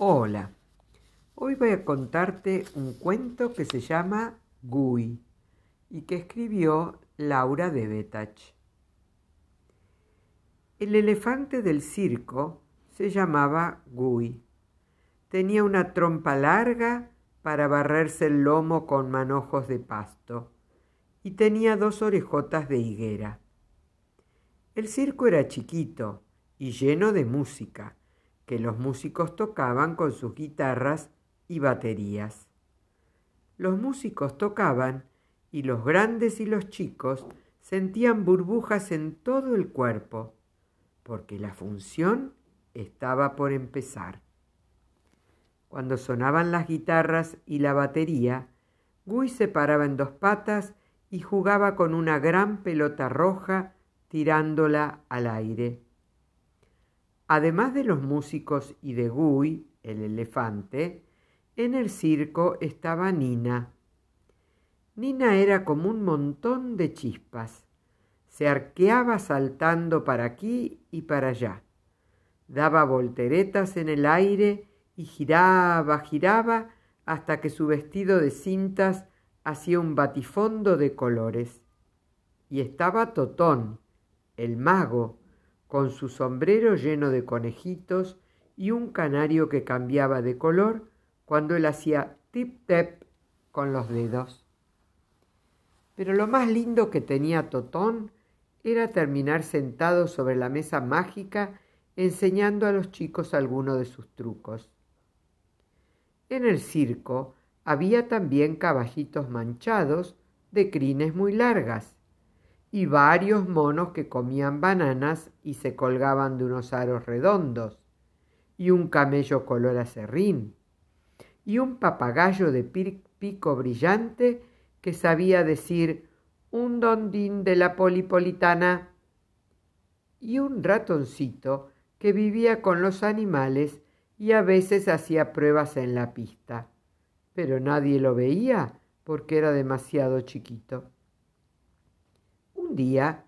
Hola, hoy voy a contarte un cuento que se llama Gui y que escribió Laura de Betach. El elefante del circo se llamaba Gui. Tenía una trompa larga para barrerse el lomo con manojos de pasto y tenía dos orejotas de higuera. El circo era chiquito y lleno de música que los músicos tocaban con sus guitarras y baterías. Los músicos tocaban y los grandes y los chicos sentían burbujas en todo el cuerpo, porque la función estaba por empezar. Cuando sonaban las guitarras y la batería, Guy se paraba en dos patas y jugaba con una gran pelota roja tirándola al aire. Además de los músicos y de Guy, el elefante, en el circo estaba Nina. Nina era como un montón de chispas. Se arqueaba saltando para aquí y para allá. Daba volteretas en el aire y giraba, giraba, hasta que su vestido de cintas hacía un batifondo de colores. Y estaba Totón, el mago, con su sombrero lleno de conejitos y un canario que cambiaba de color cuando él hacía tip-tep con los dedos. Pero lo más lindo que tenía Totón era terminar sentado sobre la mesa mágica enseñando a los chicos alguno de sus trucos. En el circo había también caballitos manchados de crines muy largas y varios monos que comían bananas y se colgaban de unos aros redondos, y un camello color acerrín, y un papagayo de pico brillante que sabía decir un dondín de la polipolitana, y un ratoncito que vivía con los animales y a veces hacía pruebas en la pista, pero nadie lo veía porque era demasiado chiquito día,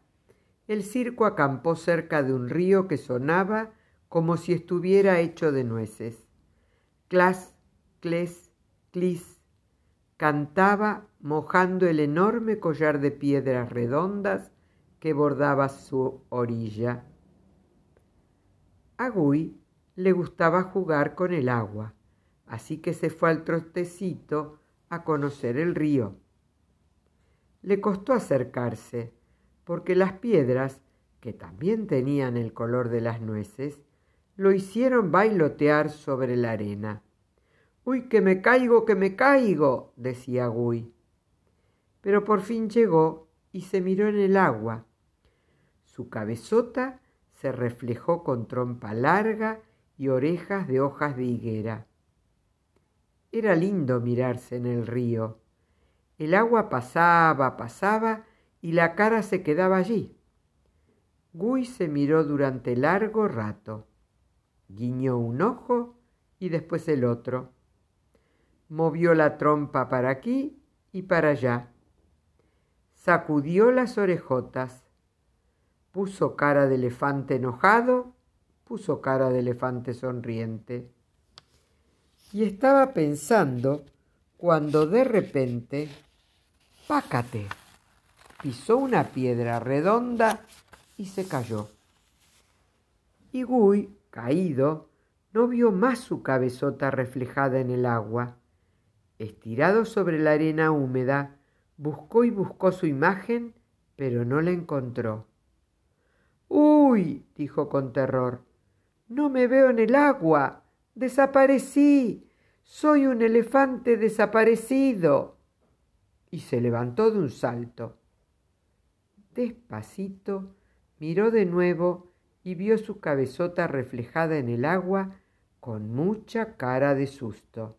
el circo acampó cerca de un río que sonaba como si estuviera hecho de nueces. Clas, cles, clis, cantaba mojando el enorme collar de piedras redondas que bordaba su orilla. A Gui le gustaba jugar con el agua, así que se fue al trotecito a conocer el río. Le costó acercarse, porque las piedras, que también tenían el color de las nueces, lo hicieron bailotear sobre la arena. ¡Uy, que me caigo, que me caigo! decía Gui. Pero por fin llegó y se miró en el agua. Su cabezota se reflejó con trompa larga y orejas de hojas de higuera. Era lindo mirarse en el río. El agua pasaba, pasaba y la cara se quedaba allí. Gui se miró durante largo rato. Guiñó un ojo y después el otro. Movió la trompa para aquí y para allá. Sacudió las orejotas. Puso cara de elefante enojado, puso cara de elefante sonriente. Y estaba pensando cuando de repente, pácate pisó una piedra redonda y se cayó. Y Gui, caído, no vio más su cabezota reflejada en el agua. Estirado sobre la arena húmeda, buscó y buscó su imagen, pero no la encontró. ¡Uy! dijo con terror. No me veo en el agua. Desaparecí. Soy un elefante desaparecido. Y se levantó de un salto. Despacito miró de nuevo y vio su cabezota reflejada en el agua con mucha cara de susto.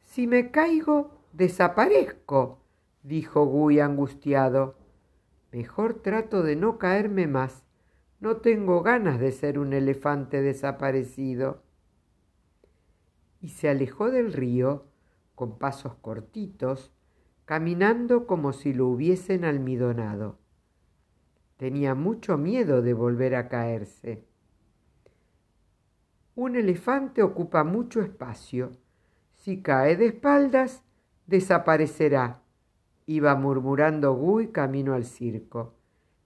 Si me caigo, desaparezco, dijo Gui angustiado. Mejor trato de no caerme más. No tengo ganas de ser un elefante desaparecido. Y se alejó del río con pasos cortitos, caminando como si lo hubiesen almidonado. Tenía mucho miedo de volver a caerse. Un elefante ocupa mucho espacio. Si cae de espaldas, desaparecerá. Iba murmurando Guy camino al circo,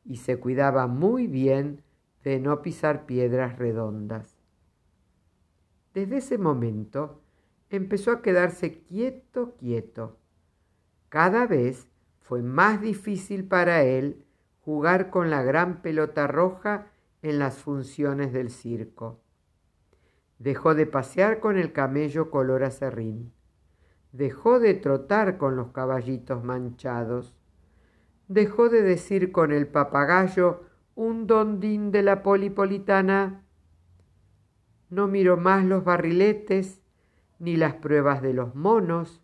y se cuidaba muy bien de no pisar piedras redondas. Desde ese momento empezó a quedarse quieto, quieto. Cada vez fue más difícil para él jugar con la gran pelota roja en las funciones del circo. Dejó de pasear con el camello color acerrín. Dejó de trotar con los caballitos manchados. Dejó de decir con el papagayo un dondín de la polipolitana. No miró más los barriletes, ni las pruebas de los monos,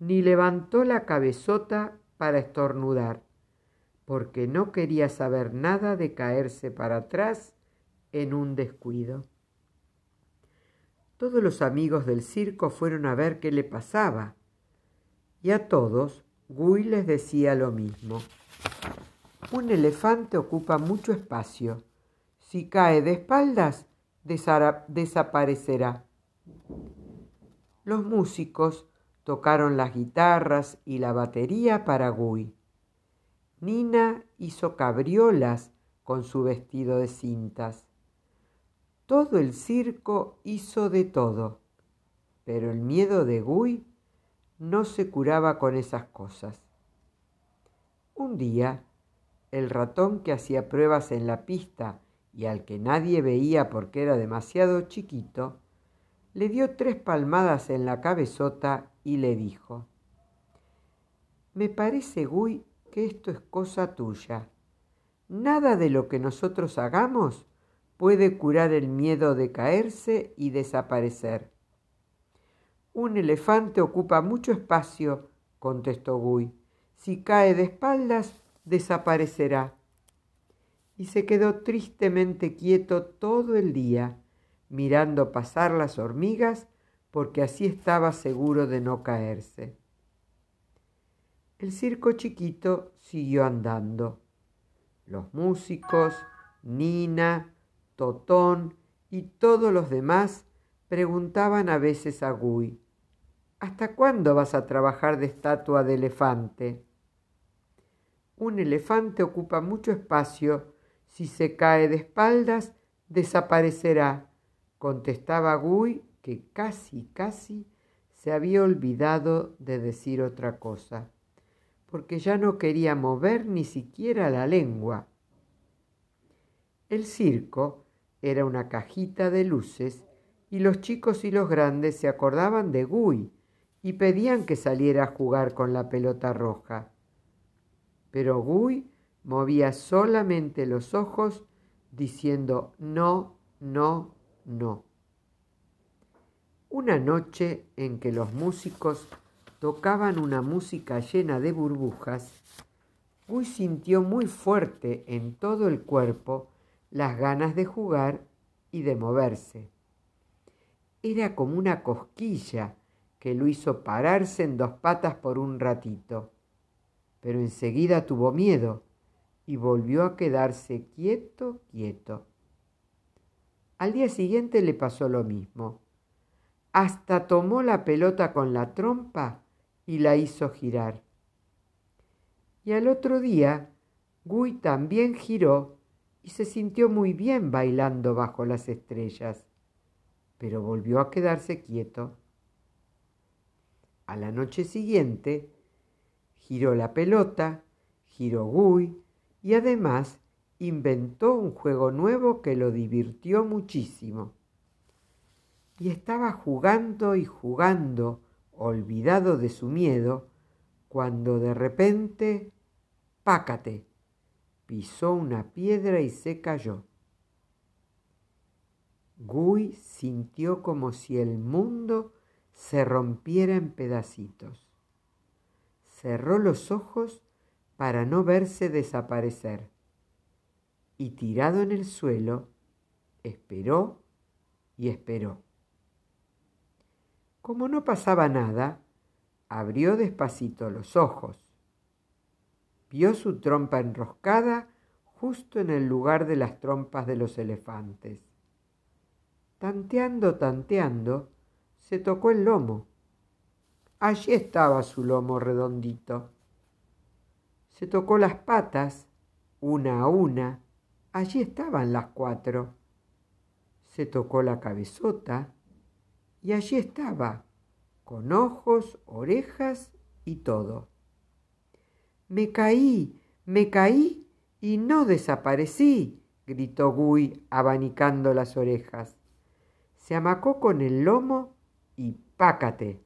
ni levantó la cabezota para estornudar, porque no quería saber nada de caerse para atrás en un descuido. Todos los amigos del circo fueron a ver qué le pasaba, y a todos Guy les decía lo mismo. Un elefante ocupa mucho espacio. Si cae de espaldas, desaparecerá. Los músicos tocaron las guitarras y la batería para Guy. Nina hizo cabriolas con su vestido de cintas. Todo el circo hizo de todo, pero el miedo de Guy no se curaba con esas cosas. Un día, el ratón que hacía pruebas en la pista y al que nadie veía porque era demasiado chiquito, le dio tres palmadas en la cabezota y le dijo, Me parece, Guy, que esto es cosa tuya. Nada de lo que nosotros hagamos puede curar el miedo de caerse y desaparecer. Un elefante ocupa mucho espacio, contestó Guy. Si cae de espaldas, desaparecerá. Y se quedó tristemente quieto todo el día, mirando pasar las hormigas, porque así estaba seguro de no caerse. El circo chiquito siguió andando. Los músicos, Nina, Totón y todos los demás preguntaban a veces a Guy, ¿Hasta cuándo vas a trabajar de estatua de elefante? Un elefante ocupa mucho espacio. Si se cae de espaldas, desaparecerá, contestaba Guy, que casi, casi se había olvidado de decir otra cosa, porque ya no quería mover ni siquiera la lengua. El circo era una cajita de luces y los chicos y los grandes se acordaban de Guy y pedían que saliera a jugar con la pelota roja. Pero Guy movía solamente los ojos diciendo no, no, no. Una noche en que los músicos tocaban una música llena de burbujas, Guy sintió muy fuerte en todo el cuerpo las ganas de jugar y de moverse. Era como una cosquilla que lo hizo pararse en dos patas por un ratito, pero enseguida tuvo miedo y volvió a quedarse quieto, quieto. Al día siguiente le pasó lo mismo. Hasta tomó la pelota con la trompa y la hizo girar. Y al otro día, Guy también giró y se sintió muy bien bailando bajo las estrellas, pero volvió a quedarse quieto. A la noche siguiente, giró la pelota, giró Guy y además inventó un juego nuevo que lo divirtió muchísimo. Y estaba jugando y jugando, olvidado de su miedo, cuando de repente, pácate, pisó una piedra y se cayó. Guy sintió como si el mundo se rompiera en pedacitos. Cerró los ojos para no verse desaparecer y tirado en el suelo, esperó y esperó. Como no pasaba nada, abrió despacito los ojos. Vio su trompa enroscada justo en el lugar de las trompas de los elefantes. Tanteando, tanteando, se tocó el lomo. Allí estaba su lomo redondito. Se tocó las patas, una a una. Allí estaban las cuatro. Se tocó la cabezota y allí estaba, con ojos, orejas y todo. Me caí, me caí y no desaparecí, gritó Gui abanicando las orejas. Se amacó con el lomo y pácate,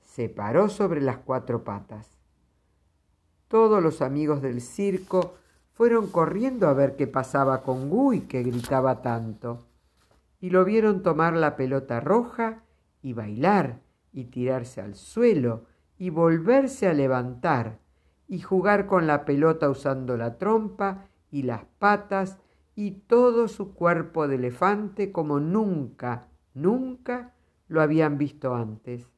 se paró sobre las cuatro patas. Todos los amigos del circo fueron corriendo a ver qué pasaba con Gui que gritaba tanto, y lo vieron tomar la pelota roja y bailar y tirarse al suelo y volverse a levantar y jugar con la pelota usando la trompa y las patas y todo su cuerpo de elefante como nunca, nunca lo habían visto antes.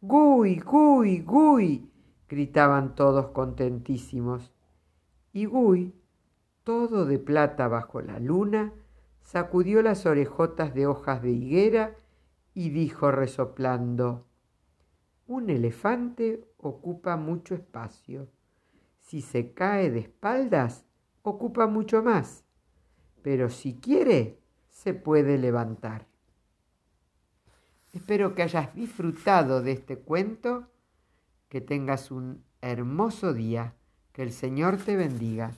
¡Gui, Gui, Gui! gritaban todos contentísimos. Y Gui, todo de plata bajo la luna, sacudió las orejotas de hojas de higuera y dijo resoplando, un elefante ocupa mucho espacio. Si se cae de espaldas, ocupa mucho más. Pero si quiere, se puede levantar. Espero que hayas disfrutado de este cuento, que tengas un hermoso día, que el Señor te bendiga.